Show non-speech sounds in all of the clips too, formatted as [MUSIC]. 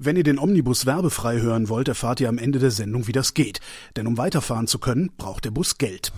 Wenn ihr den Omnibus werbefrei hören wollt, erfahrt ihr am Ende der Sendung, wie das geht. Denn um weiterfahren zu können, braucht der Bus Geld.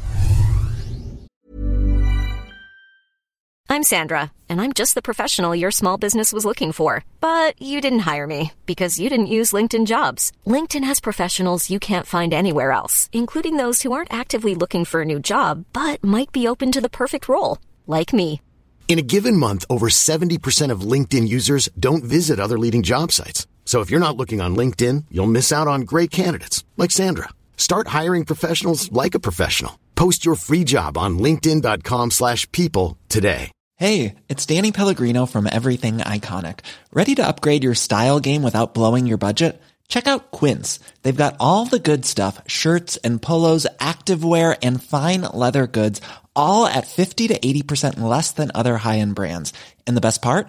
I'm Sandra, and I'm just the professional your small business was looking for. But you didn't hire me because you didn't use LinkedIn jobs. LinkedIn has professionals you can't find anywhere else, including those who aren't actively looking for a new job, but might be open to the perfect role, like me. In a given month, over 70% of LinkedIn users don't visit other leading job sites. So if you're not looking on LinkedIn, you'll miss out on great candidates like Sandra. Start hiring professionals like a professional. Post your free job on linkedin.com/people today. Hey, it's Danny Pellegrino from Everything Iconic. Ready to upgrade your style game without blowing your budget? Check out Quince. They've got all the good stuff, shirts and polos, activewear and fine leather goods, all at 50 to 80% less than other high-end brands. And the best part?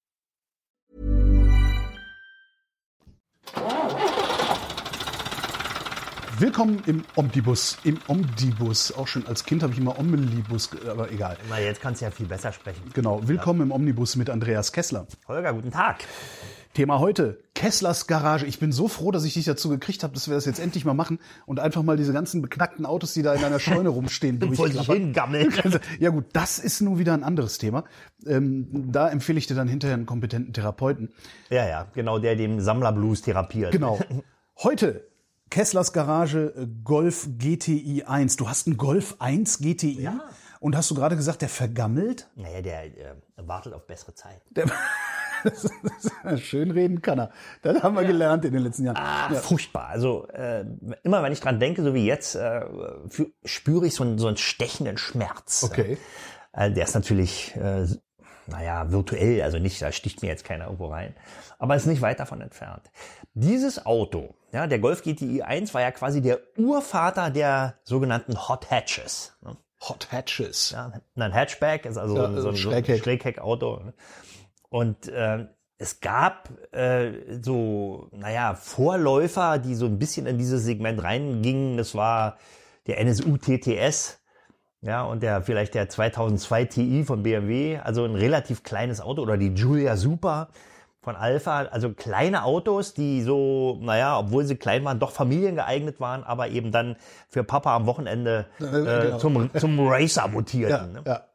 Willkommen im Omnibus. Im Omnibus. Auch schon als Kind habe ich immer Omnibus, aber egal. Na, jetzt kannst du ja viel besser sprechen. Genau. Willkommen im Omnibus mit Andreas Kessler. Holger, guten Tag. Thema heute, Kesslers Garage. Ich bin so froh, dass ich dich dazu gekriegt habe, dass wir das jetzt endlich mal machen und einfach mal diese ganzen beknackten Autos, die da in deiner Scheune [LAUGHS] rumstehen, durchklappern. [LAUGHS] Ja gut, das ist nun wieder ein anderes Thema. Ähm, da empfehle ich dir dann hinterher einen kompetenten Therapeuten. Ja, ja, genau, der den Sammlerblues therapiert. Genau. [LAUGHS] Heute Kesslers Garage äh, Golf GTI 1. Du hast einen Golf 1 GTI Ja. und hast du gerade gesagt, der vergammelt? Naja, der äh, wartet auf bessere Zeiten. Der [LAUGHS] Schön reden kann er. Das haben wir gelernt in den letzten Jahren. Ah, furchtbar. Also äh, immer wenn ich dran denke, so wie jetzt, äh, spüre ich so einen, so einen stechenden Schmerz. Okay. Äh, der ist natürlich, äh, naja, virtuell, also nicht, da sticht mir jetzt keiner irgendwo rein. Aber ist nicht weit davon entfernt. Dieses Auto, ja, der Golf GTI 1 war ja quasi der Urvater der sogenannten Hot Hatches. Ne? Hot Hatches. Ja, ein Hatchback ist also Ja, so ein, so ein Schrägheck. Schrägheck-Auto. Und äh, es gab äh, so, naja, Vorläufer, die so ein bisschen in dieses Segment reingingen. Das war der NSU TTS. Ja, und der vielleicht der 2002 Ti von BMW, also ein relativ kleines Auto oder die Giulia Super von Alpha, also kleine Autos, die so, naja, obwohl sie klein waren, doch familiengeeignet waren, aber eben dann für Papa am Wochenende äh, genau. zum, zum Racer mutierten. Ja, ne? ja.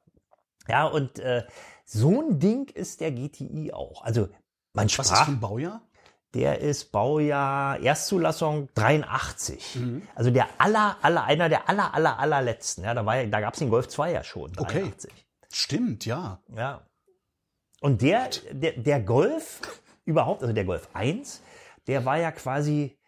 Ja, und äh, so ein Ding ist der GTI auch. Also man Was ist sprach, für ein Baujahr? Der ist Baujahr Erstzulassung 83. Mhm. Also der aller, aller, einer der aller, aller, allerletzten. Ja, da war da gab's den Golf 2 ja schon. Okay. 83. Stimmt, ja. Ja. Und der, der, der Golf [LAUGHS] überhaupt, also der Golf 1, der war ja quasi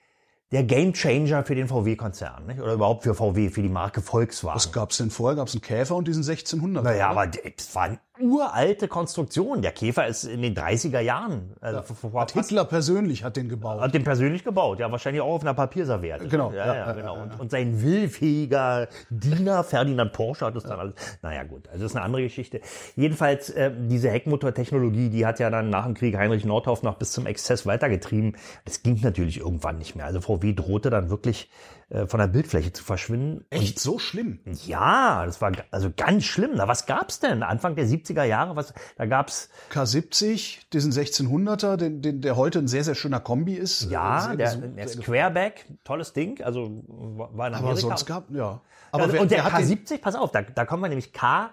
der Gamechanger für den VW-Konzern, nicht? Oder überhaupt für VW, für die Marke Volkswagen. Was gab's denn vorher? Gab's einen Käfer und diesen 1600? Naja, oder? aber das war eine uralte Konstruktion. Der Käfer ist in den 30er Jahren. Also vor Hat Hitler persönlich hat den gebaut. hat den persönlich gebaut, ja, wahrscheinlich auch auf einer Papierserviette. Genau, Ja, ja, ja, ja, genau. ja, ja. Und, und sein willfähiger Diener Ferdinand Porsche hat es dann alles. Naja, gut, also das ist eine andere Geschichte. Jedenfalls, äh, diese Heckmotortechnologie, die hat ja dann nach dem Krieg Heinrich Nordhoff noch bis zum Exzess weitergetrieben. Es ging natürlich irgendwann nicht mehr. Also VW drohte dann wirklich äh, von der Bildfläche zu verschwinden. Echt so schlimm? Ja, das war also ganz schlimm. Na, was gab's denn? Anfang der 70er Jahre, was, da gab's, K70, diesen 1600er, den, den, der heute ein sehr, sehr schöner Kombi ist. ja, Sehr der, der Squareback, tolles Ding, also war in Aber Amerika. sonst gab, ja. Aber Aber wer, und der, wer hat den, K70, pass auf, da, da kommen wir nämlich K,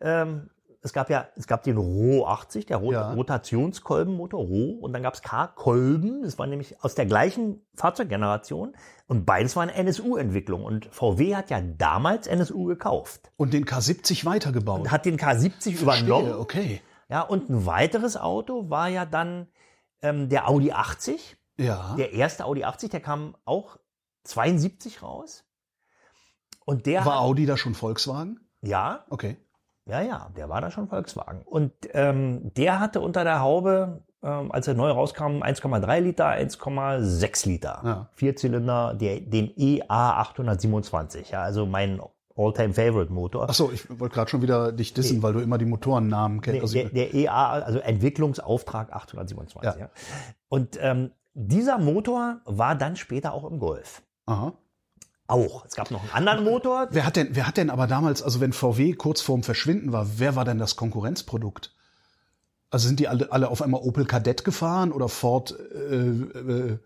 ähm, es gab ja, es gab den Ro 80, der Rot Ja. Rotationskolbenmotor, Ro, und dann gab's K-Kolben, das war nämlich aus der gleichen Fahrzeuggeneration, und beides waren NSU-Entwicklung. Und VW hat ja damals NSU gekauft. und den K70 weitergebaut. Hat den K70 übernommen. Verstehe, okay. Ja, und ein weiteres Auto war ja dann ähm, der Audi 80. Ja. Der erste Audi 80, der kam auch 72 raus. Und der War hat, Audi da schon Volkswagen? ja, Okay. Ja, ja, der war da schon Volkswagen. Und ähm, der hatte unter der Haube, ähm, als er neu rauskam, 1,3 Liter, 1,6 Liter. Ja. Vierzylinder, der, den EA 827. Ja, also mein All-Time-Favorite-Motor. Ach so, ich wollte gerade schon wieder dich dissen, weil du immer die Motorennamen kennst. Der, Also, der, der EA, also Entwicklungsauftrag 827. Ja. Ja. Und ähm, dieser Motor war dann später auch im Golf. Aha. Auch. Es gab noch einen anderen Motor. Wer hat denn, wer hat denn aber damals, also wenn VW kurz vorm Verschwinden war, wer war denn das Konkurrenzprodukt? Also sind die alle, alle auf einmal Opel Kadett gefahren oder Ford, äh, äh,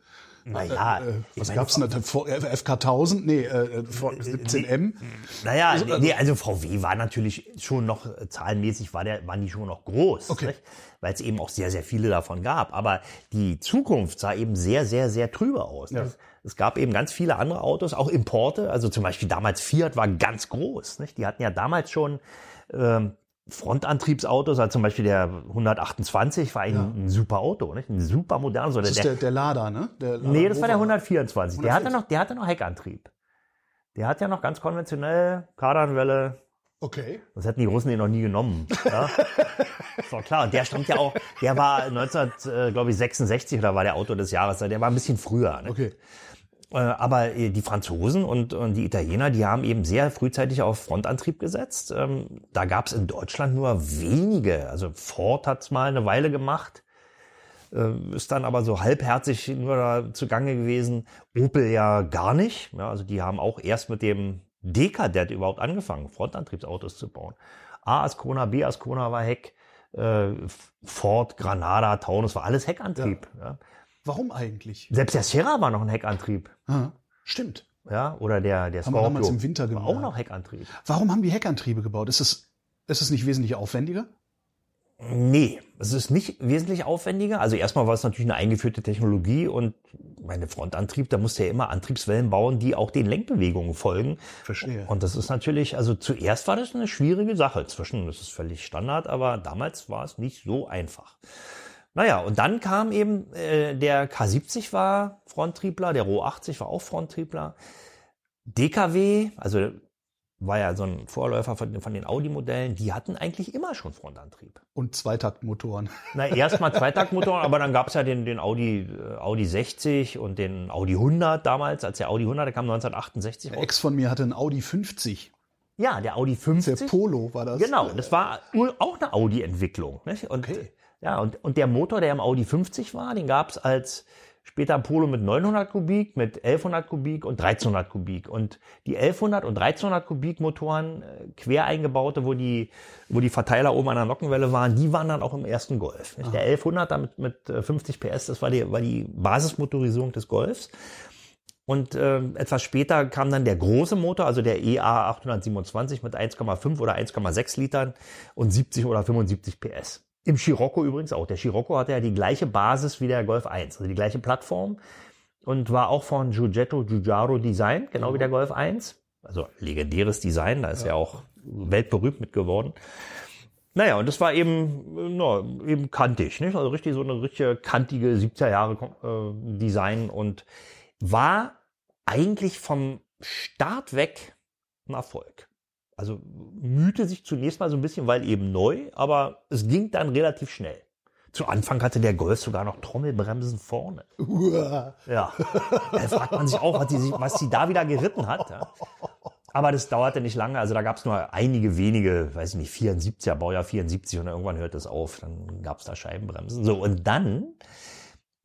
Naja, äh, ich was gab's denn da? Ford- äh, FK 1000? Nee, äh, Ford 17M. Naja, nee, also VW war natürlich schon noch, äh, zahlenmäßig war der, waren die schon noch groß, Okay. weil es eben auch sehr, sehr viele davon gab. Aber die Zukunft sah eben sehr, sehr, sehr trübe aus. Ja. Es, es gab eben ganz viele andere Autos, auch Importe. Also zum Beispiel damals Fiat war ganz groß. Nicht? Die hatten ja damals schon ähm, Frontantriebsautos, also zum Beispiel der 128 war ein, ein super Auto, nicht? ein super modernes. Oder Das ist der, der Lada, ne? Der Lada Nee, das war der Rover. 124. Der hatte noch, der hatte noch Heckantrieb. Der hat ja noch ganz konventionell Kardanwelle. Okay. Das hätten die Russen den noch nie genommen. Ja? [LAUGHS] ist doch klar. Und der stammt ja auch, der war 1966 oder war der Auto des Jahres. Der war ein bisschen früher. Ne? Okay. Äh, Aber äh, die Franzosen und, und die Italiener, die haben eben sehr frühzeitig auf Frontantrieb gesetzt. Ähm, Da gab es in Deutschland nur wenige. Also Ford hat's mal eine Weile gemacht, äh, ist dann aber so halbherzig nur da zugange gewesen. Opel ja gar nicht. Ja, also die haben auch erst mit dem Dekadett überhaupt angefangen, Frontantriebsautos zu bauen. A Ascona, B Ascona war Heck, Ford, Granada, Taunus war alles Heckantrieb. Ja. Warum eigentlich? Selbst der Sierra war noch ein Heckantrieb. Ah, stimmt. Ja, oder der, der Haben wir Scorpio. damals im Winter war gemacht. auch noch Heckantrieb. Warum haben die Heckantriebe gebaut? Ist es, ist es nicht wesentlich aufwendiger? Nee, es ist nicht wesentlich aufwendiger. Also erstmal war es natürlich eine eingeführte Technologie und meine Frontantrieb, da musste ja immer Antriebswellen bauen, die auch den Lenkbewegungen folgen. Verstehe. Und das ist natürlich, also zuerst war das eine schwierige Sache. Zwischen, das ist völlig Standard, aber damals war es nicht so einfach. Naja, und dann kam eben, äh, der K70 war Fronttriebler, der Ro 80 war auch Fronttriebler. DKW, also war ja so ein Vorläufer von, den- von den Audi-Modellen, die hatten eigentlich immer schon Frontantrieb. Und Zweitaktmotoren. [LAUGHS] Na, erstmal Zweitaktmotoren, aber dann gab's ja den, den Audi, äh, Audi 60 und den Audi 100 damals, als der Audi 100, der kam 1968 Der raus. Ex von mir hatte einen Audi 50. Ja, der Audi Der 50. Polo war das. Genau, das war auch eine Audi-Entwicklung. Und, Okay. Ja, und, und der Motor, der im Audi 50 war, den gab's als später Polo mit 900 Kubik, mit 1100 Kubik und 1300 Kubik. Und die 1100 und 1300 Kubik Motoren, äh, quer eingebaute, wo die, wo die Verteiler oben an der Nockenwelle waren, die waren dann auch im ersten Golf. nicht? Der 1100 damit mit äh, 50 PS, das war die, war die Basismotorisierung des Golfs. Und äh, etwas später kam dann der große Motor, also der EA 827 mit 1,5 oder 1,6 Litern und 70 oder 75 PS. Im Scirocco übrigens auch. Der Scirocco hatte ja die gleiche Basis wie der Golf 1, also die gleiche Plattform und war auch von Giugetto Giugiaro Design, genau wie der Golf 1. Also legendäres Design, da ist ja, auch weltberühmt mit geworden. Naja, und das war eben, na, eben kantig, nicht? Also richtig so eine richtige kantige 70er Jahre äh, Design und war eigentlich vom Start weg ein Erfolg. Also mühte sich zunächst mal so ein bisschen, weil eben neu, aber es ging dann relativ schnell. Zu Anfang hatte der Golf sogar noch Trommelbremsen vorne. Uah. Ja. Da fragt man sich auch, sich- was die da wieder geritten hat. Ja. Aber das dauerte nicht lange. Also da gab es nur einige wenige, weiß ich nicht, 74er, Baujahr 74 und irgendwann hört es auf. Dann gab es da Scheibenbremsen. So, und dann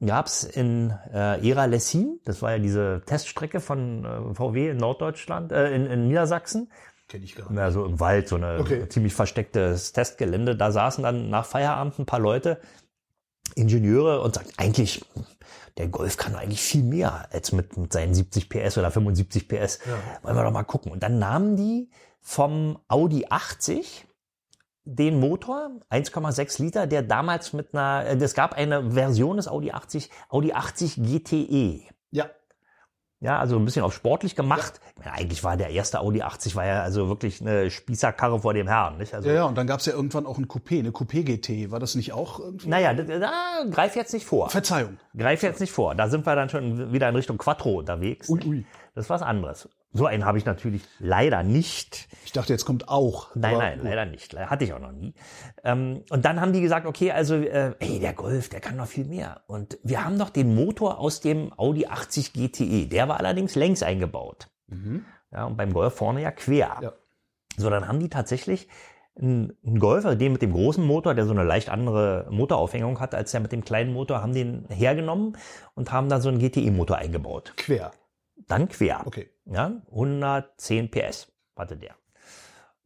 gab es in äh, Era Lessin, das war ja diese Teststrecke von äh, VW in Norddeutschland, äh, in, in Niedersachsen, Kenn ich gar nicht. ja, so im Wald, so eine Okay. ziemlich verstecktes Testgelände. Da saßen dann nach Feierabend ein paar Leute, Ingenieure und sagten, eigentlich, der Golf kann eigentlich viel mehr als mit, mit seinen 70 PS oder 75 PS. Wollen wir doch mal gucken. Und dann nahmen die vom Audi 80 den Motor, 1,6 Liter, der damals mit einer, äh, es gab eine Version des Audi 80, Audi 80 GTE. Ja. Ja, also ein bisschen auf sportlich gemacht. Ich meine, eigentlich war der erste Audi 80 war ja also wirklich eine Spießerkarre vor dem Herrn, nicht? Also, Ja, ja, und dann gab's ja irgendwann auch ein Coupé, eine Coupé GT. War das nicht auch irgendwie? Naja, da, da greif jetzt nicht vor. Verzeihung. Greif jetzt nicht vor. Da sind wir dann schon wieder in Richtung Quattro unterwegs. Ui, ui. Das ist was anderes. So einen habe ich natürlich leider nicht. Ich dachte, jetzt kommt auch. Nein, nein, leider nicht. Leider Hatte ich auch noch nie. Ähm, und dann haben die gesagt, okay, also, äh, ey, der Golf, der kann noch viel mehr. Und wir haben doch den Motor aus dem Audi 80 GTE. Der war allerdings längs eingebaut. Ja, und beim Golf vorne ja quer. Ja. So, dann haben die tatsächlich ein, ein Golf, also den mit dem großen Motor, der so eine leicht andere Motoraufhängung hat als der mit dem kleinen Motor, haben den hergenommen und haben da so einen GTI-Motor eingebaut. Quer. Dann quer. Okay. Ja, 110 PS hatte der.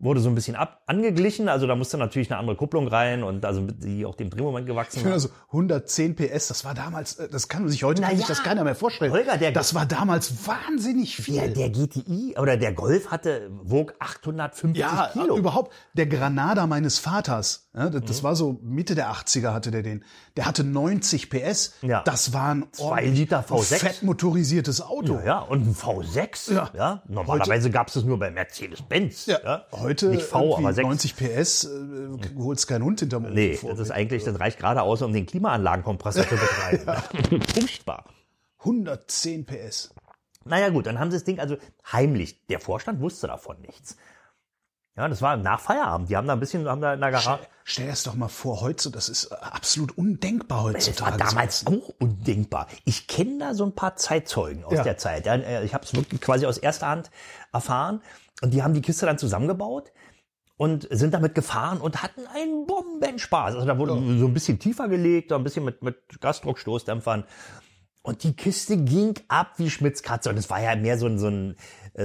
Wurde so ein bisschen ab, angeglichen, also da musste natürlich eine andere Kupplung rein und also die auch dem Drehmoment gewachsen Ich finde also 110 PS, das war damals, äh, das kann sich heute Na kann sich ja. das keiner mehr vorstellen. Holger, der- das war damals wahnsinnig viel. Der, der GTI oder der Golf hatte, wog 850 ja, Kilo. überhaupt. Der Granada meines Vaters, ja, das, Mhm. das war so Mitte der 80er hatte der den. Der hatte 90 PS. Ja. Das war ein Zwei ordentlich Liter V6. fett motorisiertes Auto. Ja, ja, und ein V6. Ja. Ja. Normalerweise gab es das nur bei Mercedes-Benz. Ja, heute Nicht V, aber 6. 90 PS, äh, holst keinen Hund hinterm Ofen Nee, vor. das ist eigentlich, das reicht gerade aus, um den Klimaanlagenkompressor zu betreiben. [LAUGHS] Furchtbar. 110 PS. Naja gut, dann haben sie das Ding also heimlich. Der Vorstand wusste davon nichts. Ja, das war nach Feierabend. Die haben da ein bisschen, haben da in der Garage. Stell dir das doch mal vor, heute, das ist absolut undenkbar Das heutzutage. war damals auch undenkbar. Ich kenne da so ein paar Zeitzeugen aus Ja. der Zeit. Äh, ich habe es wirklich quasi aus erster Hand erfahren. Und die haben die Kiste dann zusammengebaut und sind damit gefahren und hatten einen Bombenspaß. Also da wurde so ein bisschen tiefer gelegt, ein bisschen mit, mit Gasdruckstoßdämpfern. Und die Kiste ging ab wie Schmitzkatze. Und es war ja mehr so ein, so ein,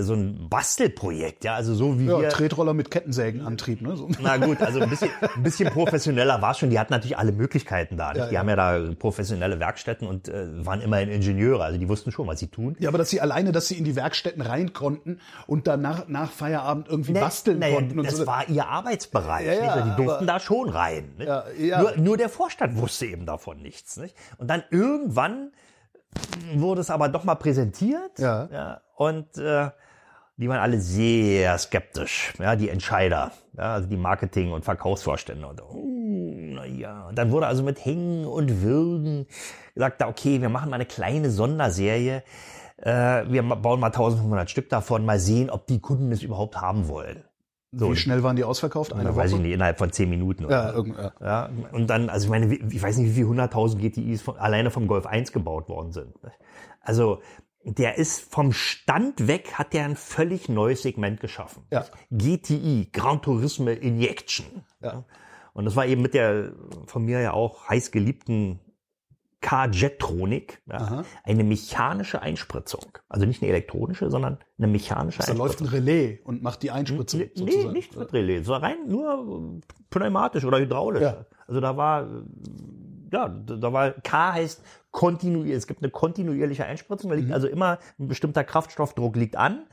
so ein Bastelprojekt. Ja, also so wie Ja, wir. Tretroller mit Kettensägenantrieb, ne? So. Na gut, also ein bisschen, ein bisschen professioneller war schon. Die hatten natürlich alle Möglichkeiten da. Ja, die ja. haben ja da professionelle Werkstätten und äh, waren immerhin Ingenieure. Also die wussten schon, was sie tun. Ja, aber dass sie alleine, dass sie in die Werkstätten rein konnten und danach nach Feierabend irgendwie basteln naja, konnten und das so. war ihr Arbeitsbereich. Ja, ja? Also die durften aber- da schon rein. Ja, ja. Nur, nur der Vorstand wusste eben davon nichts. Nicht? Und dann irgendwann wurde es aber doch mal präsentiert. Ja. und äh, die waren alle sehr skeptisch. Ja, die Entscheider, ja, also die Marketing- und Verkaufsvorstände. Und, oh, na ja. Und dann wurde also mit Hängen und Würgen gesagt, okay, wir machen mal eine kleine Sonderserie. Äh, wir bauen mal 1500 Stück davon, mal sehen, ob die Kunden es überhaupt haben wollen. So, Wie schnell waren die ausverkauft? Eine Woche? weiß ich nicht, innerhalb von zehn Minuten. Ja, Oder? irgend, ja. Ja, und dann, also ich meine, ich weiß nicht, wie viele 100.000 GTIs von, alleine vom Golf 1 gebaut worden sind. Also, der ist vom Stand weg, hat der ein völlig neues Segment geschaffen. Ja. GTI, Gran Turismo Injection. Ja. Und das war eben mit der von mir ja auch heiß geliebten K-Jetronic, ja, eine mechanische Einspritzung. Also nicht eine elektronische, sondern eine mechanische Da läuft ein Relais und macht die Einspritzung Nee, nee sozusagen. nicht mit Relais, so rein nur pneumatisch oder hydraulisch. Ja. Also da war, ja, da war, K heißt kontinuierlich, es gibt eine kontinuierliche Einspritzung, da liegt Mhm. also immer ein bestimmter Kraftstoffdruck liegt an.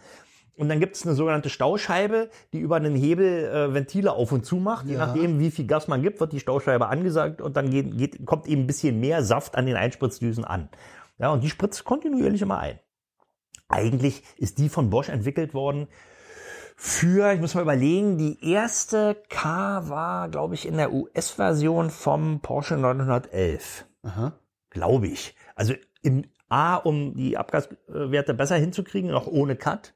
Und dann gibt es eine sogenannte Stauscheibe, die über einen Hebel äh, Ventile auf und zu macht. Je Ja. nachdem, wie viel Gas man gibt, wird die Stauscheibe angesagt und dann geht, geht, kommt eben ein bisschen mehr Saft an den Einspritzdüsen an. Ja, und die spritzt kontinuierlich immer ein. Eigentlich ist die von Bosch entwickelt worden für, ich muss mal überlegen, die erste K war, glaube ich, in der US-Version vom Porsche 911. Aha. Glaube ich. Also im A, um die Abgaswerte besser hinzukriegen, noch ohne Cut.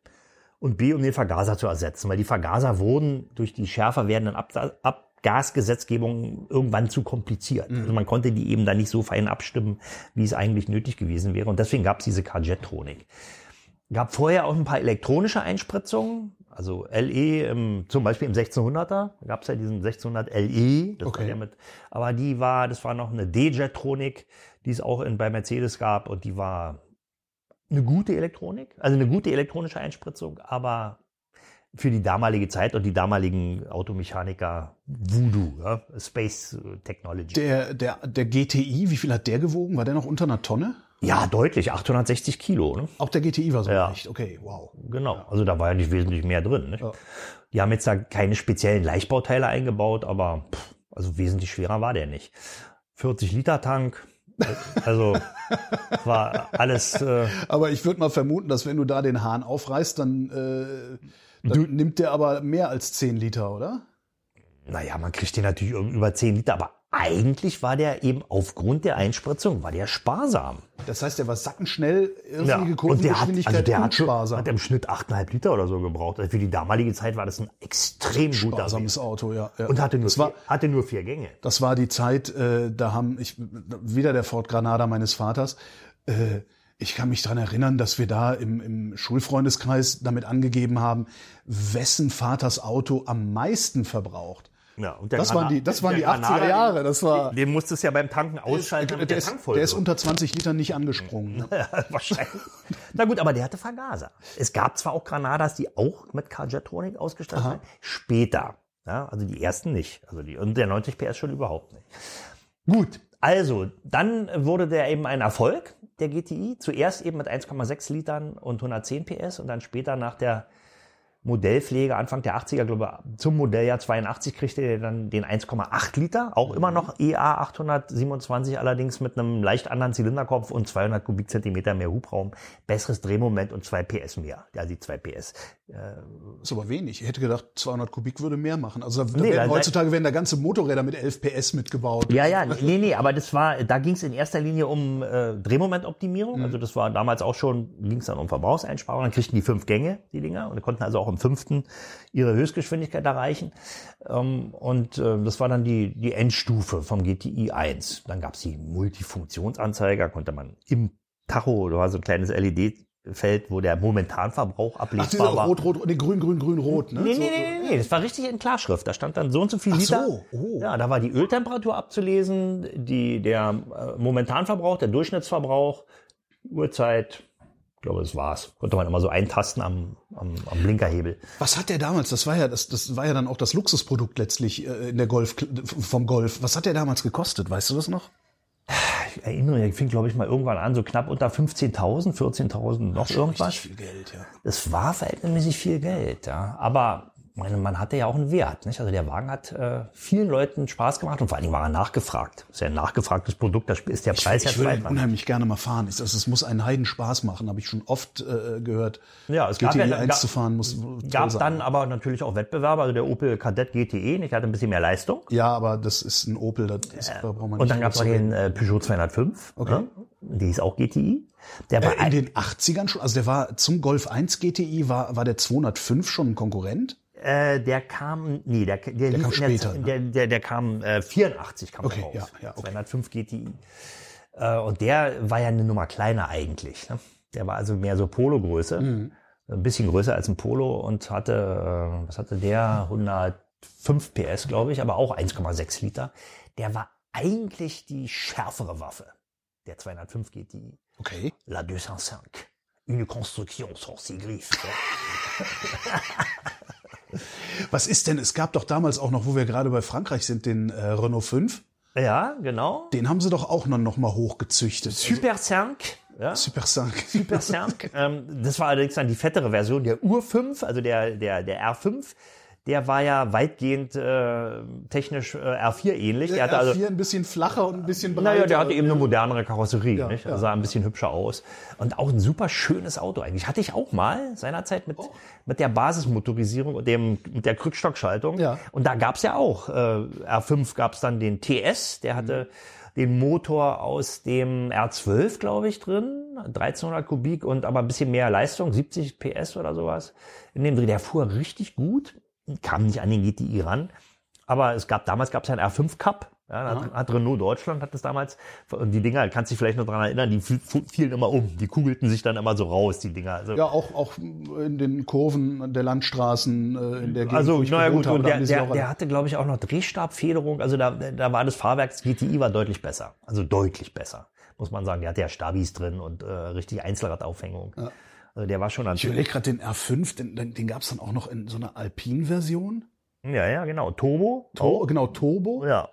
Und B, um den Vergaser zu ersetzen. Weil die Vergaser wurden durch die schärfer werdenden Absa- Abgasgesetzgebung irgendwann zu kompliziert. Also man konnte die eben dann nicht so fein abstimmen, wie es eigentlich nötig gewesen wäre. Und deswegen gab es diese K-Jetronic. Gab vorher auch ein paar elektronische Einspritzungen, also LE, im, zum Beispiel im 1600er, gab es ja diesen 1600 LE, das Okay. war der mit, aber die war, das war noch eine D-Jetronic, die es auch in, bei Mercedes gab und die war eine gute Elektronik, also eine gute elektronische Einspritzung, aber für die damalige Zeit und die damaligen Automechaniker Voodoo, ja, Space Technology. Der, der, der GTI, wie viel hat der gewogen? War der noch unter einer Tonne? ja, deutlich, 860 Kilo. Ne? Auch der GTI war so Ja. leicht. Okay, wow. Genau, also da war ja nicht wesentlich mehr drin. Nicht? Ja. Die haben jetzt da keine speziellen Leichtbauteile eingebaut, aber pff, also wesentlich schwerer war der nicht. 40 Liter Tank, also war alles. Äh, Aber ich würde mal vermuten, dass wenn du da den Hahn aufreißt, dann, äh, dann nimmt der aber mehr als 10 Liter, oder? naja, man kriegt den natürlich über 10 Liter, aber eigentlich war der eben aufgrund der Einspritzung war der sparsam. Das heißt, der war sackenschnell, irrsinnige und der hat, also der und hat, sparsam. hat im Schnitt 8,5 Liter oder so gebraucht. Also für die damalige Zeit war das ein extrem guter Sparsames. Auto, ja. ja. Und hatte nur, das war, vier, hatte nur vier Gänge. Das war die Zeit, äh, da haben ich wieder der Ford Granada meines Vaters. Äh, Ich kann mich dran erinnern, dass wir da im, im Schulfreundeskreis damit angegeben haben, wessen Vaters Auto am meisten verbraucht. Ja, und der Das waren die, das waren die 80er Jahre. Das war. Den musstest du ja beim Tanken ausschalten, damit Der der, ist, Tank voll der ist unter 20 Litern nicht angesprungen. Ne? [LAUGHS] Wahrscheinlich. Na gut, aber der hatte Vergaser. Es gab zwar auch Granadas, die auch mit Carjetronic ausgestattet waren, später. Ja, also die ersten nicht. Also die, und der 90 PS schon überhaupt nicht. Gut, also, dann wurde der eben ein Erfolg, der GTI. Zuerst eben mit 1,6 Litern und 110 PS und dann später nach der Modellpflege Anfang der 80er, glaube ich, zum Modelljahr 82 kriegte er dann den 1,8 Liter, auch immer noch EA 827, allerdings mit einem leicht anderen Zylinderkopf und 200 Kubikzentimeter mehr Hubraum, besseres Drehmoment und 2 PS mehr, also die 2 PS. Ist aber wenig. Ich hätte gedacht, 200 Kubik würde mehr machen. Also da Nee, werden, da- heutzutage werden da ganze Motorräder mit 11 PS mitgebaut. Ja, ja, nee, nee, aber das war, da ging es in erster Linie um äh, Drehmomentoptimierung. Also das war damals auch schon, ging es dann um Verbrauchseinsparung. Dann kriegten die fünf Gänge, die Dinger, und konnten also auch im fünften ihre Höchstgeschwindigkeit erreichen. Ähm, und äh, das war dann die, die Endstufe vom GTI 1. Dann gab's die Multifunktionsanzeiger, konnte man im Tacho, da war so ein kleines LED-Feld, wo der Momentanverbrauch Ach, ablesbar war. rot, rot, nee, grün, grün, grün, rot, ne? Nee, nee, nee, nee, nee, das war richtig in Klarschrift. Da stand dann so und so viel Ach Liter. so, oh. Ja, da war die Öltemperatur abzulesen, die, der äh, Momentanverbrauch, der Durchschnittsverbrauch, Uhrzeit, ich glaube, das war's. Konnte man immer so eintasten am, am, am Blinkerhebel. Was hat der damals? Das war ja das, das war ja dann auch das Luxusprodukt letztlich äh, in der Golf vom Golf. Was hat der damals gekostet? Weißt du das noch? Ich erinnere mich, fing, glaube ich, mal irgendwann an, so knapp unter 15.000, 14.000, noch irgendwas. Viel Geld, ja. Es war verhältnismäßig viel Geld, ja. Aber meine, man hatte ja auch einen Wert. Nicht? Also der Wagen hat äh, vielen Leuten Spaß gemacht und vor allen Dingen war er nachgefragt. Das ist ja ein nachgefragtes Produkt, da ist der Preis ja Ich würde unheimlich gerne mal fahren. Ich, also, es muss einen Heiden Spaß machen, habe ich schon oft äh, gehört. Ja, es gab GTI ja- 1 gab- zu fahren muss Gab sein. dann aber natürlich auch Wettbewerber, also der Opel Kadett GTE, nicht, der hatte ein bisschen mehr Leistung. Ja, aber das ist ein Opel, das ist, da braucht man Und dann nicht gab es noch den äh, Peugeot 205, Okay. ne? die ist auch GTI. Der war reden. Äh, in den 80ern schon, also der war zum Golf 1 GTI, war, war der 205 schon ein Konkurrent? Äh, der kam, nee, der, der, lief kam der später, Zeit- ne? Der, der, der kam äh, 84 kam Okay, der raus. ja, ja, okay. 205 GTI. Äh, und der war ja eine Nummer kleiner eigentlich. Ne? Der war also mehr so Polo-Größe. Mhm. Ein bisschen größer als ein Polo und hatte, äh, was hatte der? 105 PS, glaube ich, aber auch 1,6 Liter. Der war eigentlich die schärfere Waffe. Der 205 GTI. Okay. La 205. Une construction sans ses griffes. [LAUGHS] Was ist denn, es gab doch damals auch noch, wo wir gerade bei Frankreich sind, den äh, Renault 5. ja, genau. Den haben sie doch auch noch, mal hochgezüchtet. Super 5. Ja. Super 5. Super 5. [LAUGHS] ähm, das war allerdings dann die fettere Version, der Ur 5, also der, der, der R5. Der war ja weitgehend äh, technisch äh, R4 ähnlich. Der hatte R4 also, ein bisschen flacher und ein bisschen breiter. naja, der hatte eben eine modernere Karosserie, Ja, nicht? ja. Also sah ein bisschen hübscher aus. Und auch ein super schönes Auto eigentlich. Hatte ich auch mal seinerzeit mit, mit der Basismotorisierung und dem, mit der Krückstockschaltung. Ja. Und da gab's ja auch, äh, R5 gab's dann den TS, der hatte den Motor aus dem R12, glaube ich, drin. 1300 Kubik und aber ein bisschen mehr Leistung, 70 PS oder sowas. In dem Dreh, der fuhr richtig gut, kam nicht an den GTI ran. Aber es gab damals gab es ja einen R5 Cup. Ja, da hat, Renault Deutschland hat das damals. Und die Dinger, kannst dich vielleicht noch dran erinnern, die fiel- fielen immer um. Die kugelten sich dann immer so raus, die Dinger. Also, Ja, auch, auch in den Kurven der Landstraßen, äh, in der Gegend, also naja gut, und der, der, der hatte, glaube ich, auch noch Drehstabfederung. Also da, da war das Fahrwerk, GTI war deutlich besser. Also deutlich besser, muss man sagen. Der hatte ja Stabis drin und äh, richtig Einzelradaufhängung. Also der war schon an Ich überlege gerade den R5, den, den, gab es dann auch noch in so einer Alpin-Version. Ja, ja, genau. Turbo. To genau, Turbo. Ja.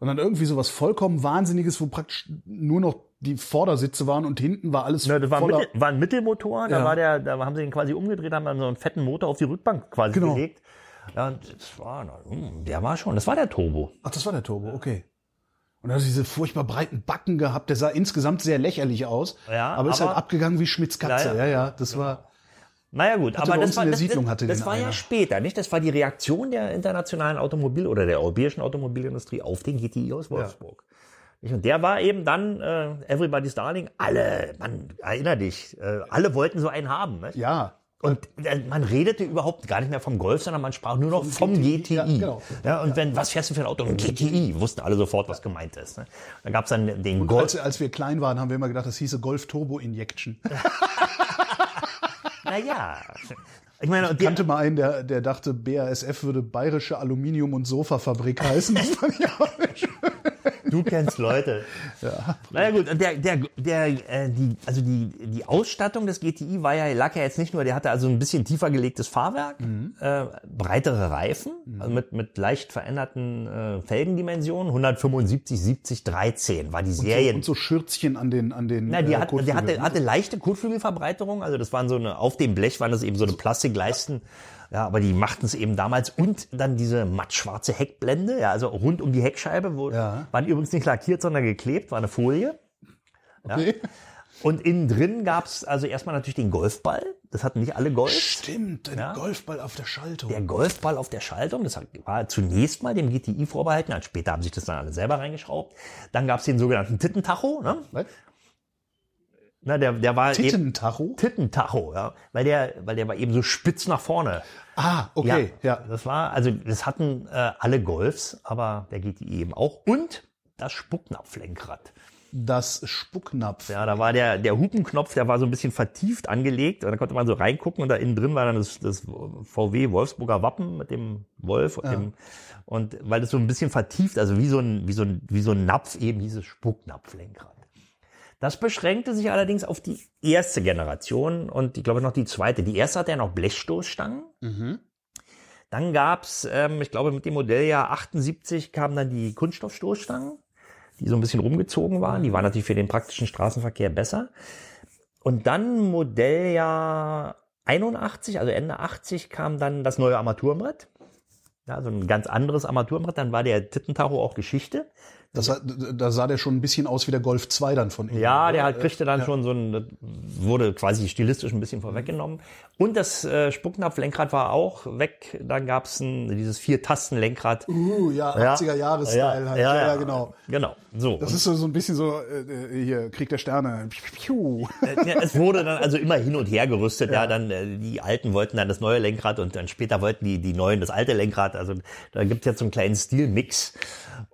Und dann irgendwie sowas vollkommen Wahnsinniges, wo praktisch nur noch die Vordersitze waren und hinten war alles Ja, das war, ein voller... Mittel, war ein Mittelmotor, da Ja. war der, da haben sie ihn quasi umgedreht, haben dann so einen fetten Motor auf die Rückbank quasi Genau. gelegt. Ja, das war, hm, der war schon, das war der Turbo. Ach, das war der Turbo, okay. Und er hat diese furchtbar breiten Backen gehabt, der sah insgesamt sehr lächerlich aus, Ja, aber ist aber- halt abgegangen wie Schmitz Katze. Ja, Ja, ja. ja, das war... Naja gut, aber das war, das, das, war ja später, nicht? Das war die Reaktion der internationalen Automobil- oder der europäischen Automobilindustrie auf den GTI aus Wolfsburg. Nicht? Und der war eben dann äh, Everybody's Darling. Alle, man, erinner dich, äh, alle wollten so einen haben. Nicht? Ja, Und äh, man redete überhaupt gar nicht mehr vom Golf, sondern man sprach nur noch vom, GTI. ja, genau. Ja, und wenn, was fährst du für ein Auto? Ein GTI. Wussten alle sofort, was gemeint ist. Ne? Da gab's dann den Und Golf. als, als wir klein waren, haben wir immer gedacht, das hieße Golf Turbo Injection. [LAUGHS] Naja. Ich meine, und Ich kannte mal einen, der, der dachte, BASF würde Bayerische Aluminium- und Sofafabrik heißen. Das fand ich auch nicht schön. Du kennst Leute. Ja. Naja gut, und der, der, der, äh, die, also die, die Ausstattung des GTI war ja, lag ja jetzt nicht nur, der hatte also ein bisschen tiefer gelegtes Fahrwerk, äh, breitere Reifen, also mit, mit leicht veränderten äh, Felgendimensionen, 175, 70, 13 war die Serie. Und so Schürzchen an den, an den. Na, die, äh, hat, die hatte, hatte leichte Kotflügelverbreiterung, also das waren so eine, auf dem Blech waren das eben so eine Plastikleisten, ja, aber die machten es eben damals und dann diese mattschwarze Heckblende, ja, also rund um die Heckscheibe, wo, Ja. waren übrigens nicht lackiert, sondern geklebt, war eine Folie. Okay. Und innen drin gab's also erstmal natürlich den Golfball, das hatten nicht alle Golf. Stimmt, ein Ja. Golfball auf der Schaltung. Der Golfball auf der Schaltung, das war zunächst mal dem GTI vorbehalten, dann später haben sich das dann alle selber reingeschraubt. Dann gab's den sogenannten Tittentacho, ne? Was? Na, der, der war eben, Tittentacho? Tittentacho, ja, weil der, weil der war eben so spitz nach vorne. Ah, okay, ja. Das war, also das hatten äh, alle Golfs, aber der GTI eben auch. Und das Spucknapflenkrad. Das Spucknapf. Ja, da war der, der Hupenknopf, der war so ein bisschen vertieft angelegt. Und da konnte man so reingucken und da innen drin war dann das, das VW Wolfsburger Wappen mit dem Wolf und dem, und weil das so ein bisschen vertieft, also wie so ein, wie so ein, wie so ein Napf eben hieß es Spucknapflenkrad. Das beschränkte sich allerdings auf die erste Generation und ich glaube noch die zweite. Die erste hatte ja noch Blechstoßstangen. Dann gab's, ähm, ich glaube mit dem Modelljahr 78 kamen dann die Kunststoffstoßstangen, die so ein bisschen rumgezogen waren. Die waren natürlich für den praktischen Straßenverkehr besser. Und dann Modelljahr 81, also Ende 80, kam dann das neue Armaturenbrett. Ja, so ein ganz anderes Armaturenbrett. Dann war der Tittentacho auch Geschichte. Das, da sah der schon ein bisschen aus wie der Golf 2 dann von innen. Ja, der halt kriegte dann schon so ein, wurde quasi stilistisch ein bisschen vorweggenommen. Und das äh, Spucknapflenkrad war auch weg. Dann gab's ein, dieses Vier-Tasten-Lenkrad. Uh, ja, 80er Jahre Style halt. Ja, ja, genau. Genau, so. Das ist so, so ein bisschen so, äh, hier, Krieg der Sterne. Piu. Äh, ja, es wurde dann also immer hin und her gerüstet. Ja, dann äh, die Alten wollten dann das neue Lenkrad und dann später wollten die die Neuen das alte Lenkrad. Also da gibt's jetzt so einen kleinen Stilmix.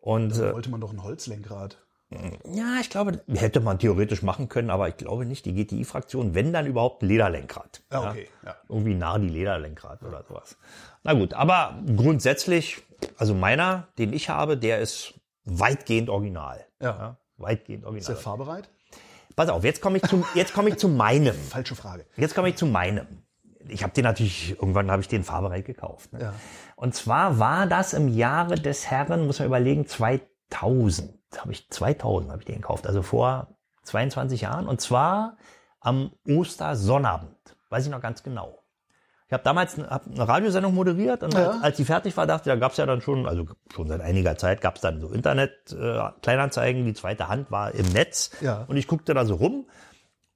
Und Da äh, wollte man doch ein Holzlenkrad. ja, ich glaube, hätte man theoretisch machen können, aber ich glaube nicht. Die GTI-Fraktion, wenn dann überhaupt Lederlenkrad. Ja, okay, ja. Irgendwie Nardi Lederlenkrad oder sowas. Na gut, aber grundsätzlich, also meiner, den ich habe, der ist weitgehend original. Ja. weitgehend Ist der original. fahrbereit? Pass auf, jetzt komme ich zum, jetzt komme ich zu meinem. Falsche Frage. Jetzt komme ich zu meinem. Ich habe den natürlich, irgendwann habe ich den fahrbereit gekauft. Ne? Ja. Und zwar war das im Jahre des Herren, muss man überlegen, 2000. Habe ich 2000 habe ich den gekauft, also vor 22 Jahren. Und zwar am Ostersonnabend. Weiß ich noch ganz genau. Ich habe damals eine, hab eine Radiosendung moderiert und Ja. als, als die fertig war, dachte ich, da gab es ja dann schon, also schon seit einiger Zeit gab es dann so Internet-Kleinanzeigen, die zweite Hand war im Netz. Ja. Und ich guckte da so rum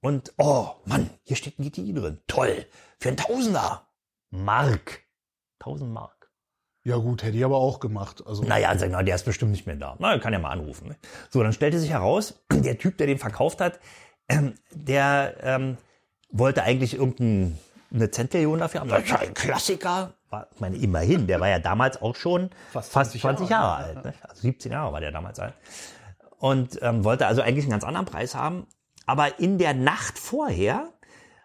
und, oh Mann, hier steht ein GTI drin. Toll, für ein Tausender. Mark. 1000 Mark. Ja gut, hätte ich aber auch gemacht. Also Naja, sag mal, der ist bestimmt nicht mehr da. Na, kann ja mal anrufen. Ne? So, dann stellte sich heraus, [CLEARS THROAT] der Typ, der den verkauft hat, ähm, der ähm, wollte eigentlich irgendeine Zentillion dafür haben. Das ist ja ein Klassiker. War, ich meine, immerhin, der war ja damals auch schon fast, Fast 20, 20 Jahre, Jahre, alt. Ne? Also 17 Jahre war der damals alt. Und ähm, wollte also eigentlich einen ganz anderen Preis haben. Aber in der Nacht vorher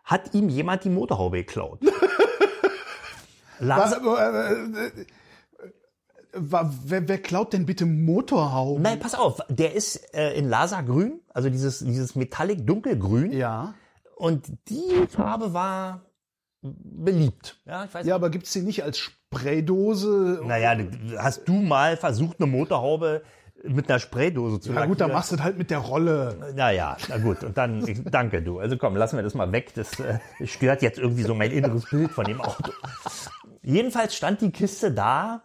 hat ihm jemand die Motorhaube geklaut. [LAUGHS] Las, Was, äh, äh, äh, wer, wer klaut denn bitte Motorhauben? Nein, pass auf, der ist äh, in Lasergrün, also dieses, dieses Metallic dunkelgrün. Ja. Und die Farbe war beliebt. Ja, ich weiß Ja, aber gibt's die nicht als Spraydose? Naja, hast du mal versucht, eine Motorhaube mit einer Spraydose zu Ja gut, dann machst du das halt mit der Rolle. Naja, na gut, und dann, ich, danke du. Also komm, lassen wir das mal weg. Das äh, stört jetzt irgendwie so mein inneres Bild von dem Auto. Jedenfalls stand die Kiste da,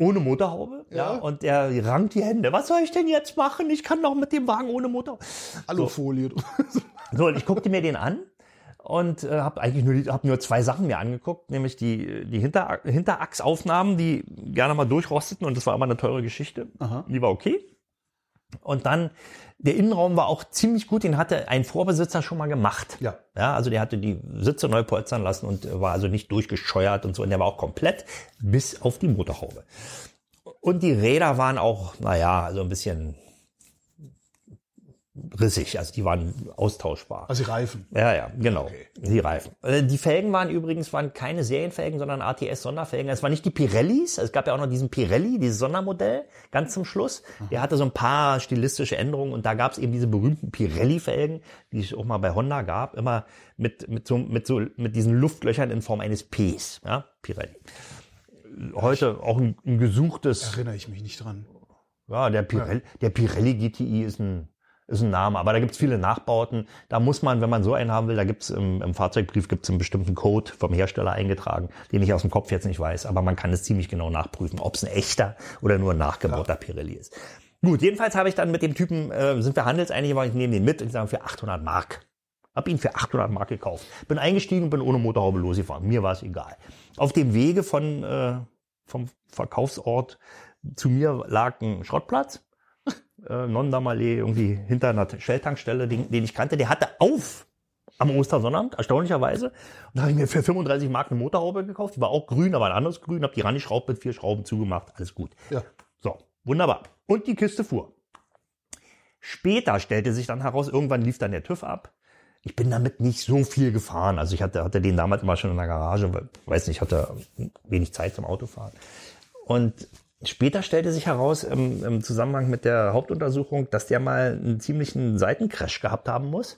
ohne Motorhaube. Ja. Ja. und er rankt die Hände. Was soll ich denn jetzt machen? Ich kann doch mit dem Wagen ohne Motorhaube. Alufolie. So, und ich guckte mir den an und äh, habe eigentlich nur, die- hab nur zwei Sachen mir angeguckt, nämlich die, die Hinter, Hinterachsaufnahmen, die gerne mal durchrosteten und das war immer eine teure Geschichte. Die war okay. Und dann, der Innenraum war auch ziemlich gut, den hatte ein Vorbesitzer schon mal gemacht. Ja. Ja, also der hatte die Sitze neu polstern lassen und war also nicht durchgescheuert und so. Und der war auch komplett bis auf die Motorhaube. Und die Räder waren auch, naja, also ein bisschen rissig, also die waren austauschbar. Also die Reifen. Ja, ja, genau. Okay. Die Reifen. Äh, Die Felgen waren übrigens waren keine Serienfelgen, sondern ATS-Sonderfelgen. Es waren nicht die Pirellis. Es gab ja auch noch diesen Pirelli, dieses Sondermodell, ganz zum Schluss. Der hatte so ein paar stilistische Änderungen und da gab es eben diese berühmten Pirelli-Felgen, die es auch mal bei Honda gab, immer mit, mit so, mit so, mit diesen Luftlöchern in Form eines Ps, ja, Pirelli. Heute auch ein, ein gesuchtes, Erinnere ich mich nicht dran. ja, der Pirelli, der Pirelli GTI ist ein, ist ein Name, aber da gibt's viele Nachbauten. Da muss man, wenn man so einen haben will, da gibt's im, im Fahrzeugbrief gibt's einen bestimmten Code vom Hersteller eingetragen, den ich aus dem Kopf jetzt nicht weiß, aber man kann es ziemlich genau nachprüfen, ob es ein echter oder nur ein nachgebauter Pirelli ist. Gut, jedenfalls habe ich dann mit dem Typen, äh, sind wir handelseinig, aber ich nehme den mit und sage für 800 Mark. Hab ihn für 800 Mark gekauft. Bin eingestiegen und bin ohne Motorhaube losgefahren. Mir war es egal. Auf dem Wege von, äh, vom Verkaufsort zu mir lag ein Schrottplatz. Äh, Nondamallee, irgendwie hinter einer Shell-Tankstelle, den, den ich kannte. Der hatte auf am Ostersonnabend, erstaunlicherweise. Und da habe ich mir für 35 Mark eine Motorhaube gekauft. Die war auch grün, aber ein anderes Grün. Habe die rangeschraubt, mit vier Schrauben zugemacht. Alles gut. Ja. So, wunderbar. Und die Kiste fuhr. Später stellte sich dann heraus, irgendwann lief dann der TÜV ab. Ich bin damit nicht so viel gefahren. Also ich hatte, hatte den damals immer schon in der Garage, weil, weiß nicht, hatte wenig Zeit zum Autofahren. Und später stellte sich heraus im, im Zusammenhang mit der Hauptuntersuchung, dass der mal einen ziemlichen Seitencrash gehabt haben muss.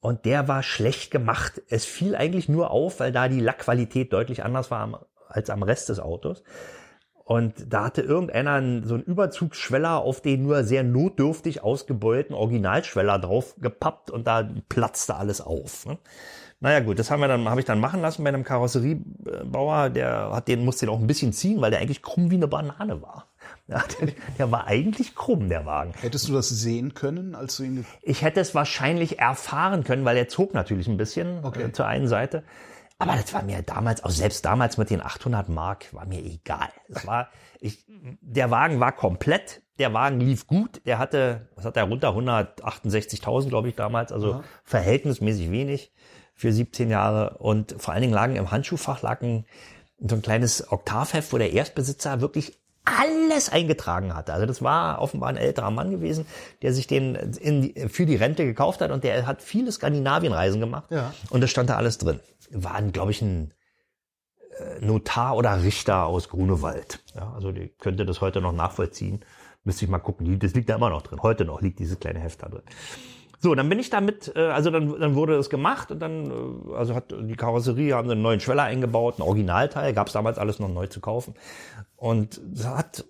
Und der war schlecht gemacht. Es fiel eigentlich nur auf, weil da die Lackqualität deutlich anders war am, als am Rest des Autos. Und da hatte irgendeiner einen, so einen Überzugsschweller auf den nur sehr notdürftig ausgebeulten Originalschweller drauf gepappt und da platzte alles auf. Ne? Naja gut, das haben wir dann, habe ich dann machen lassen bei einem Karosseriebauer, der hat den, musste den auch ein bisschen ziehen, weil der eigentlich krumm wie eine Banane war. Ja, der, der war eigentlich krumm, der Wagen. Hättest du das sehen können, als du ihn... Ich hätte es wahrscheinlich erfahren können, weil er zog natürlich ein bisschen Okay. äh, zur einen Seite. Aber das war mir damals, also selbst damals mit den 800 Mark, war mir egal. Das war, ich, der Wagen war komplett, der Wagen lief gut, der hatte, was hat der runter, 168.000 glaube ich damals, also verhältnismäßig wenig für 17 Jahre. Und vor allen Dingen lagen im Handschuhfach lag ein, so ein kleines Oktavheft, wo der Erstbesitzer wirklich alles eingetragen hatte. Also das war offenbar ein älterer Mann gewesen, der sich den in, für die Rente gekauft hat und der hat viele Skandinavienreisen gemacht. Ja. Und da stand da alles drin. War, glaube ich, ein äh, Notar oder Richter aus Grunewald. Ja, also die könnte das heute noch nachvollziehen. Müsste ich mal gucken. Das liegt da immer noch drin. Heute noch liegt dieses kleine Heft da drin. So, dann bin ich damit, äh, also dann, dann wurde es gemacht und dann, äh, also hat die Karosserie, haben einen neuen Schweller eingebaut, ein Originalteil, gab es damals alles noch neu zu kaufen. Und das hat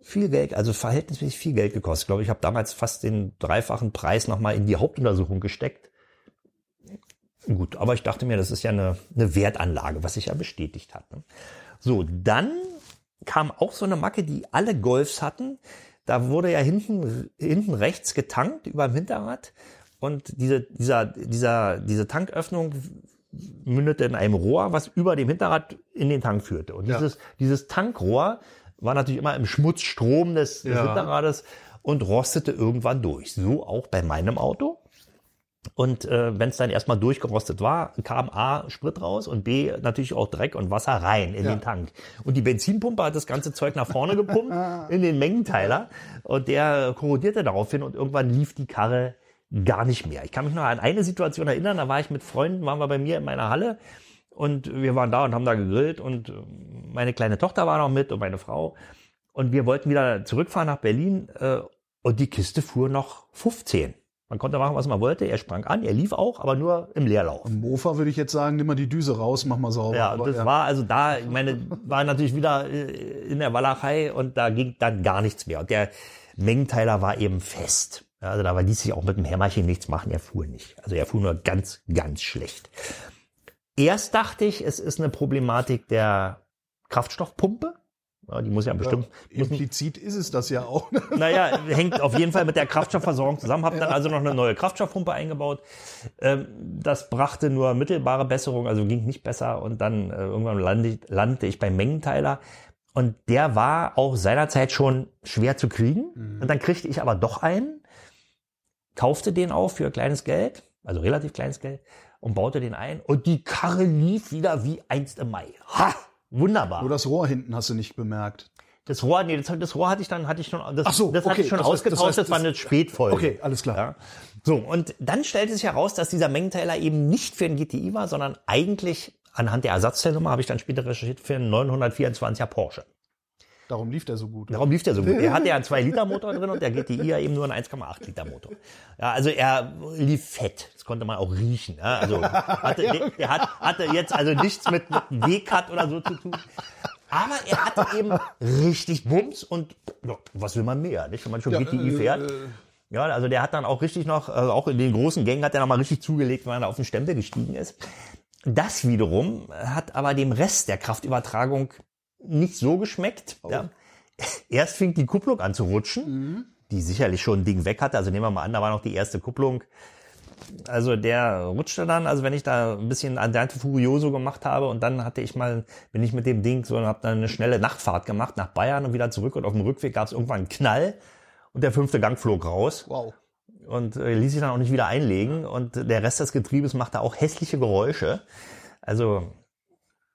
viel Geld, also verhältnismäßig viel Geld gekostet. Ich glaube, ich habe damals fast den dreifachen Preis nochmal in die Hauptuntersuchung gesteckt. Gut, aber ich dachte mir, das ist ja eine, eine Wertanlage, was sich ja bestätigt hat. ne? So, dann kam auch so eine Macke, die alle Golfs hatten. Da wurde ja hinten, hinten rechts getankt über dem Hinterrad und diese, dieser, dieser, diese Tanköffnung mündete in einem Rohr, was über dem Hinterrad in den Tank führte. Und Ja. dieses, dieses Tankrohr war natürlich immer im Schmutzstrom des, des Ja. Hinterrades und rostete irgendwann durch. So auch bei meinem Auto. Und äh, wenn es dann erstmal durchgerostet war, kam A, Sprit raus und B, natürlich auch Dreck und Wasser rein in Ja. den Tank. Und die Benzinpumpe hat das ganze Zeug nach vorne gepumpt [LAUGHS] in den Mengenteiler und der korrodierte daraufhin und irgendwann lief die Karre gar nicht mehr. Ich kann mich noch an eine Situation erinnern, da war ich mit Freunden, waren wir bei mir in meiner Halle und wir waren da und haben da gegrillt und äh, meine kleine Tochter war noch mit und meine Frau und wir wollten wieder zurückfahren nach Berlin äh, und die Kiste fuhr noch 15. Man konnte machen, was man wollte. Er sprang an, er lief auch, aber nur im Leerlauf. Am Mofa würde ich jetzt sagen, nimm mal die Düse raus, mach mal sauber. Ja, Aber das war also da, ich meine, war natürlich wieder äh, in der Walachei und da ging dann gar nichts mehr. Und der Mengenteiler war eben fest. Ja, Also da war- ließ sich auch mit dem Hämmerchen nichts machen, er fuhr nicht. Also er fuhr nur ganz, ganz schlecht. Erst dachte ich, es ist eine Problematik der Kraftstoffpumpe. Ja, die muss ja bestimmt, muss, Implizit ist es das ja auch. naja, hängt auf jeden Fall mit der [LAUGHS] Kraftstoffversorgung zusammen. Hab dann also noch eine neue Kraftstoffpumpe eingebaut. Ähm, das brachte nur mittelbare Besserung, also ging nicht besser. Und dann äh, irgendwann landete ich, beim Mengenteiler. Und der war auch seinerzeit schon schwer zu kriegen. Und dann kriegte ich aber doch einen, kaufte den auch für kleines Geld, also relativ kleines Geld, und baute den ein. Und die Karre lief wieder wie einst im Mai. Ha! Wunderbar. Nur das Rohr hinten hast du nicht bemerkt. Das Rohr, nee, das, das Rohr hatte ich dann, hatte ich schon, das, Ach so, das hatte okay. ich schon Das heißt- ausgetauscht, das das, heißt, war das- eine Spätfolge. Okay, alles klar. Ja. So, und dann stellte sich heraus, dass dieser Mengenteiler eben nicht für ein GTI war, sondern eigentlich anhand der Ersatzteilnummer habe ich dann später recherchiert für einen 924er Porsche. Darum lief der so gut. Darum lief der so gut. Er hatte ja einen [LAUGHS] 2-Liter-Motor drin und der GTI ja eben nur einen 1,8-Liter-Motor. Ja, also er lief fett. Das konnte man auch riechen. Ja, also hatte, [LAUGHS] er hat, hatte jetzt also nichts mit, mit W-Cut oder so zu tun. Aber er hatte eben richtig Bums und ja, was will man mehr, nicht? Wenn man schon GTI fährt. Ja, also der hat dann auch richtig noch, also auch in den großen Gängen hat er noch mal richtig zugelegt, wenn er auf den Stempel gestiegen ist. Das wiederum hat aber dem Rest der Kraftübertragung nicht so geschmeckt. Ja. Erst fing die Kupplung an zu rutschen, die sicherlich schon ein Ding weg hatte. Also nehmen wir mal an, da war noch die erste Kupplung. Also der rutschte dann, also wenn ich da ein bisschen Andante Furioso gemacht habe und dann hatte ich mal, bin ich mit dem Ding so und habe dann eine schnelle Nachtfahrt gemacht nach Bayern und wieder zurück und auf dem Rückweg gab es irgendwann einen Knall und der fünfte Gang flog raus Wow. und äh, ließ sich dann auch nicht wieder einlegen und der Rest des Getriebes machte auch hässliche Geräusche. Also,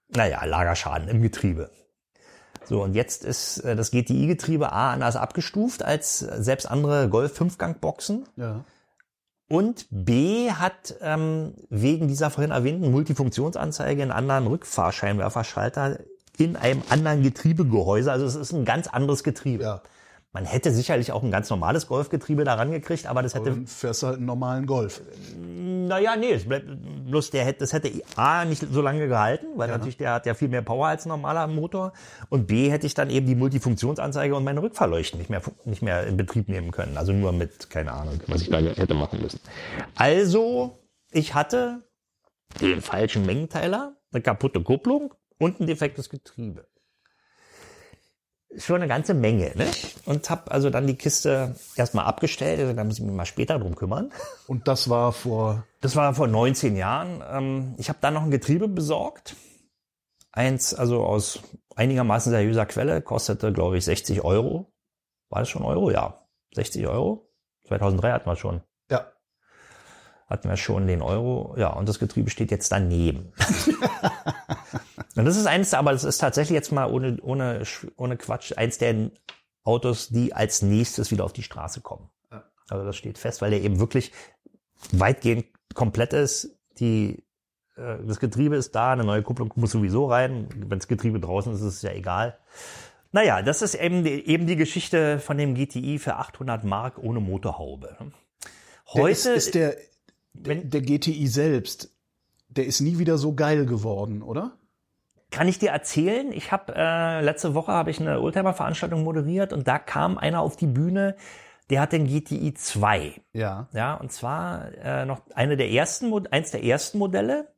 naja, Lagerschaden im Getriebe. So, und jetzt ist äh, das GTI-Getriebe A anders abgestuft als selbst andere Golf-Fünfgang-Boxen. Ja. Und B hat ähm, wegen dieser vorhin erwähnten Multifunktionsanzeige einen anderen Rückfahrscheinwerferschalter in einem anderen Getriebegehäuse. Also es ist ein ganz anderes Getriebe. Ja. Man hätte sicherlich auch ein ganz normales Golfgetriebe da rangekriegt, aber das hätte Dann fährst du halt einen normalen Golf. naja, nee, es bleibt, bloß der hätte, das hätte A nicht so lange gehalten, weil natürlich der hat ja viel mehr Power als ein normaler Motor. Und B hätte ich dann eben die Multifunktionsanzeige und meine Rückfahrleuchten nicht mehr, nicht mehr in Betrieb nehmen können. Also nur mit, keine Ahnung, was ich da hätte machen müssen. Also, ich hatte den falschen Mengenteiler, eine kaputte Kupplung und ein defektes Getriebe. Schon eine ganze Menge, ne? Und habe also dann die Kiste erstmal abgestellt, also da muss ich mich mal später drum kümmern. Und das war vor, Das war vor 19 Jahren. Ähm, Ich habe dann noch ein Getriebe besorgt. Eins, also aus einigermaßen seriöser Quelle, kostete, glaube ich, 60 Euro. War das schon Euro? Ja. 60 Euro? 2003 hatten wir schon. Hatten wir schon den Euro. Ja, und das Getriebe steht jetzt daneben. [LAUGHS] und das ist eins, aber das ist tatsächlich jetzt mal ohne, ohne, ohne Quatsch, eins der Autos, die als nächstes wieder auf die Straße kommen. Also das steht fest, weil der eben wirklich weitgehend komplett ist. Die, äh, das Getriebe ist da, eine neue Kupplung muss sowieso rein. Wenn das Getriebe draußen ist, ist es ja egal. Naja, das ist eben die, eben die Geschichte von dem GTI für 800 Mark ohne Motorhaube. der Heute ist, ist der, wenn- der GTI selbst, der ist nie wieder so geil geworden, oder? Kann ich dir erzählen? Ich habe äh, letzte Woche habe ich eine Oldtimer-Veranstaltung moderiert und da kam einer auf die Bühne, der hat den GTI 2. Ja. Ja, und zwar äh, noch eine der ersten, eins der ersten Modelle,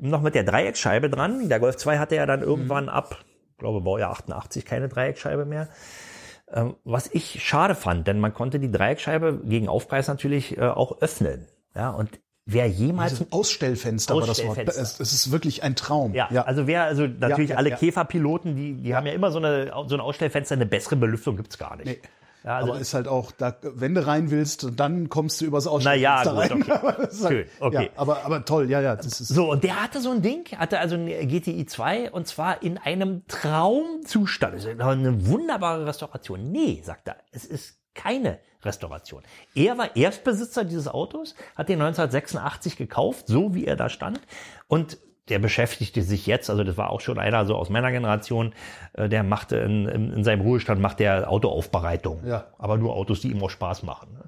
noch mit der Dreieckscheibe dran. Der Golf 2 hatte ja dann irgendwann ab, ich glaube Baujahr 88 keine Dreieckscheibe mehr. Ähm, was ich schade fand, denn man konnte die Dreieckscheibe gegen Aufpreis natürlich äh, auch öffnen. Ja, und wer Das jemals ist ein Ausstellfenster, war das Wort. Ausstellfenster. Es, es ist wirklich ein Traum. Ja, also wer, also natürlich ja, alle ja. Käferpiloten, die, die haben ja immer so eine, so ein Ausstellfenster, eine bessere Belüftung gibt's gar nicht. Nee. Ja, also, aber ist halt auch, da, wenn du rein willst, dann kommst du übers Naja, Ausstellfenster gut, rein. okay. [LAUGHS] Aber das halt- Schön, okay. Ja, aber, aber toll, ja, ja. Das ist, so, und der hatte so ein Ding, hatte also ein GTI 2 und zwar in einem Traumzustand. Das ist eine wunderbare Restauration. Nee, sagt er, es ist keine Restauration. Er war Erstbesitzer dieses Autos, hat den 1986 gekauft, so wie er da stand. Und der beschäftigte sich jetzt, also das war auch schon einer so aus meiner Generation, äh, der machte in, in, in seinem Ruhestand macht der Autoaufbereitung. Ja. Aber nur Autos, die ihm auch Spaß machen.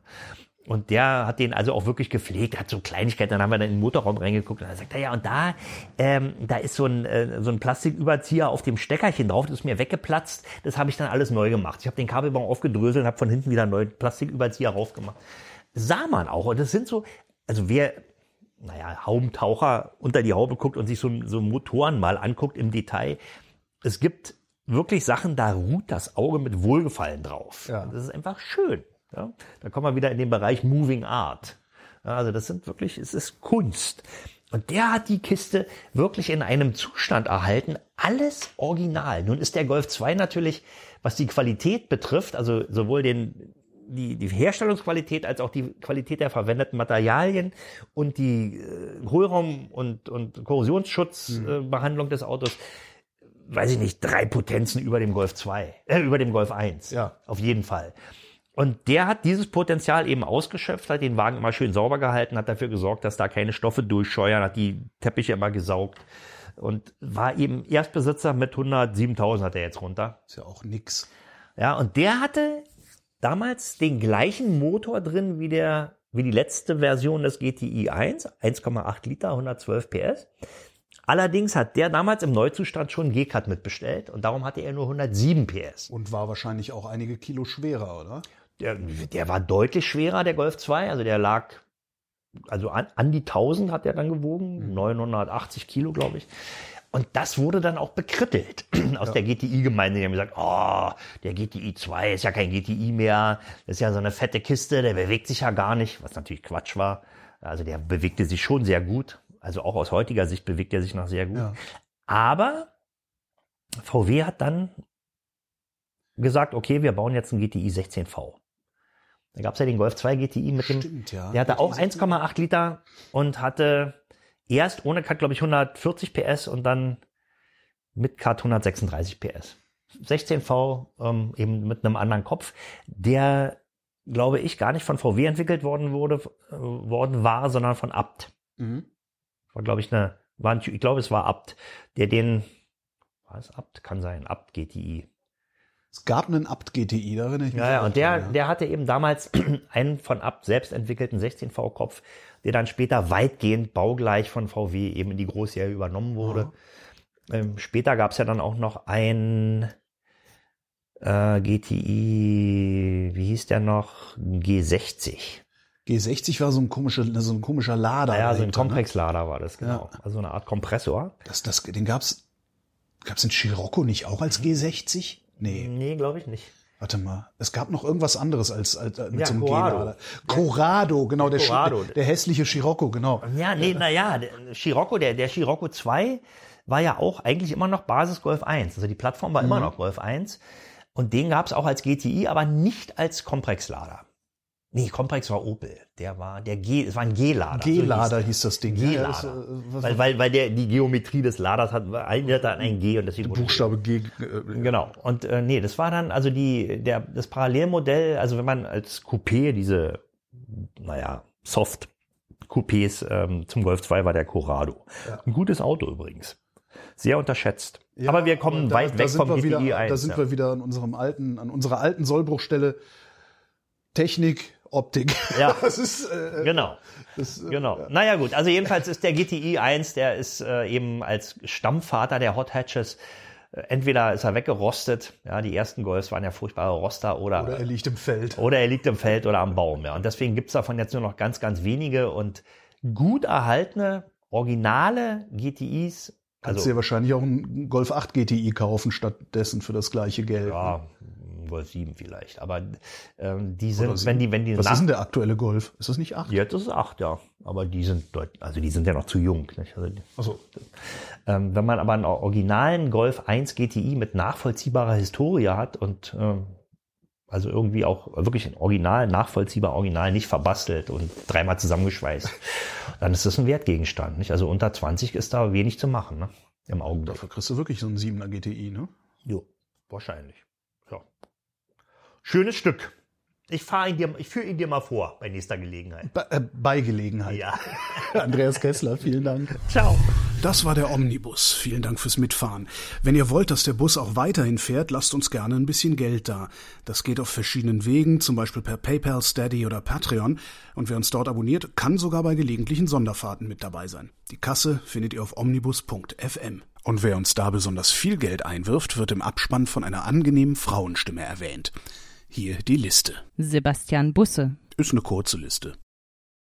Und der hat den also auch wirklich gepflegt, hat so Kleinigkeiten, dann haben wir dann in den Motorraum reingeguckt und dann sagt er, ja, und da, ähm, da ist so ein, äh, so ein Plastiküberzieher auf dem Steckerchen drauf, das ist mir weggeplatzt, das habe ich dann alles neu gemacht. Ich habe den Kabelbaum aufgedröselt und habe von hinten wieder einen neuen Plastiküberzieher raufgemacht. Sah man auch, und das sind so, also wer, naja, Haubentaucher unter die Haube guckt und sich so, so Motoren mal anguckt im Detail, es gibt wirklich Sachen, da ruht das Auge mit Wohlgefallen drauf. Ja. Das ist einfach schön. Ja? Da kommen wir wieder in den Bereich Moving Art. Ja, also das sind wirklich, es ist Kunst. Und der hat die Kiste wirklich in einem Zustand erhalten. Alles original. Nun ist der Golf 2 natürlich, was die Qualität betrifft, also sowohl den, die, die Herstellungsqualität als auch die Qualität der verwendeten Materialien und die äh, Hohlraum- und, und Korrosionsschutzbehandlung äh, des Autos, weiß ich nicht, drei Potenzen über dem Golf 2, äh, über dem Golf 1. Ja. Auf jeden Fall. Und der hat dieses Potenzial eben ausgeschöpft, hat den Wagen immer schön sauber gehalten, hat dafür gesorgt, dass da keine Stoffe durchscheuern, hat die Teppiche immer gesaugt und war eben Erstbesitzer mit 107.000 hat er jetzt runter. Ist ja auch nix. Ja, und der hatte damals den gleichen Motor drin wie der, wie die letzte Version des GTI 1, 1,8 Liter, 112 PS. Allerdings hat der damals im Neuzustand schon G-Cut mitbestellt und darum hatte er nur 107 PS. Und war wahrscheinlich auch einige Kilo schwerer, oder? Der, der war deutlich schwerer, der Golf 2. Also der lag, also an, an die 1000 hat er dann gewogen, 980 Kilo, glaube ich. Und das wurde dann auch bekrittelt [CLEARS THROAT] aus der GTI-Gemeinde. Die haben gesagt, oh, der GTI 2 ist ja kein GTI mehr. Das ist ja so eine fette Kiste, der bewegt sich ja gar nicht, was natürlich Quatsch war. Also der bewegte sich schon sehr gut. Also auch aus heutiger Sicht bewegt er sich noch sehr gut. Ja. Aber VW hat dann gesagt, okay, wir bauen jetzt einen GTI 16V. Da gab es ja den Golf 2 GTI mit dem, Stimmt, ja. der hatte auch GTI 1,8 Liter und hatte erst ohne Cut, glaube ich, 140 PS und dann mit Cut 136 PS. 16V ähm, eben mit einem anderen Kopf, der, glaube ich, gar nicht von VW entwickelt worden wurde, äh, worden war, sondern von Abt. Mhm. War, glaube ich, eine, war ein, ich glaube, es war Abt, der den, war es Abt? Kann sein, Abt GTI. Es gab einen Abt GTI, da erinnere ich mich. Ja, ja, und der, dran, ja. der hatte eben damals [CLEARS THROAT] einen von Abt selbst entwickelten 16V-Kopf, der dann später weitgehend baugleich von VW eben in die Großserie übernommen wurde. Ähm, später gab es ja dann auch noch ein äh, GTI, wie hieß der noch? G60. G60 war so ein komischer, so ein komischer Lader. Naja, so ein dahinter, ne? Komplexlader war das, genau. Also eine Art Kompressor. Das, das, den gab's, gab's in Scirocco nicht auch als G60? Nee, Nee, glaube ich nicht. warte mal. Es gab noch irgendwas anderes als, als äh, mit Ja, so einem Corrado. G-Lader. Corrado, genau, der, Corrado. Schi- der hässliche Scirocco, genau. Ja, nee, naja, der Scirocco, der, der Scirocco 2 war ja auch eigentlich immer noch Basis Golf 1. Also die Plattform war Mhm. immer noch Golf 1. Und den gab es auch als GTI, aber nicht als Comprex-Lader. Nee, Comprex war Opel. Der war der G, es war ein G-Lader. so hieß G-Lader hieß das Ding. G-Lader. Ja, äh, weil, weil, weil der, die Geometrie des Laders hat, an ein G und deswegen Buchstabe G. Äh, Genau. Und äh, nee, das war dann also die der das Parallelmodell, also wenn man als Coupé diese naja, Soft Coupés ähm, zum Golf 2 war der Corrado. Ein gutes Auto übrigens. Sehr unterschätzt. Ja, aber wir kommen da- weit da weg sind vom wir GTI wieder, 1. Da sind ja. wir wieder an unserem alten, an unserer alten Sollbruchstelle. Technik, Optik. Ja. [LAUGHS] Das ist, äh, Genau. das, äh, Genau. Naja gut, also jedenfalls ist der GTI 1, der ist äh, eben als Stammvater der Hot Hatches, äh, entweder ist er weggerostet, ja, die ersten Golfs waren ja furchtbare Roster oder, Oder er liegt im Feld. oder er liegt im Feld oder am Baum. Ja. Und deswegen gibt's davon jetzt nur noch ganz, ganz wenige und gut erhaltene, originale GTIs. Kannst Also, dir wahrscheinlich auch einen Golf 8 GTI kaufen stattdessen für das gleiche Geld. ja, Golf 7 vielleicht. Aber ähm, die sind, wenn die, wenn die Was nach- ist denn der aktuelle Golf? Ist das nicht 8? Jetzt ist es 8, ja. Aber die sind deut also die sind ja noch zu jung. Nicht? Also, Also, Ähm, wenn man aber einen originalen Golf 1 GTI mit nachvollziehbarer Historie hat und ähm, also irgendwie auch wirklich ein Original, nachvollziehbar Original, nicht verbastelt und dreimal zusammengeschweißt, [LAUGHS] dann ist das ein Wertgegenstand. Nicht? Also unter 20 ist da wenig zu machen ne? im Augenblick. dafür kriegst du wirklich so einen 7er GTI, ne? Jo, wahrscheinlich. Ja. Schönes Stück. Ich fahre ihn dir, ich führe ihn dir mal vor bei nächster Gelegenheit. Bei, äh, bei Gelegenheit. Ja. [LAUGHS] Andreas Kessler, vielen Dank. Ciao. Das war der Omnibus. Vielen Dank fürs Mitfahren. Wenn ihr wollt, dass der Bus auch weiterhin fährt, lasst uns gerne ein bisschen Geld da. Das geht auf verschiedenen Wegen, zum Beispiel per PayPal, Steady oder Patreon. Und wer uns dort abonniert, kann sogar bei gelegentlichen Sonderfahrten mit dabei sein. Die Kasse findet ihr auf omnibus.fm. Und wer uns da besonders viel Geld einwirft, wird im Abspann von einer angenehmen Frauenstimme erwähnt. Hier die Liste. Sebastian Busse, Ist eine kurze Liste.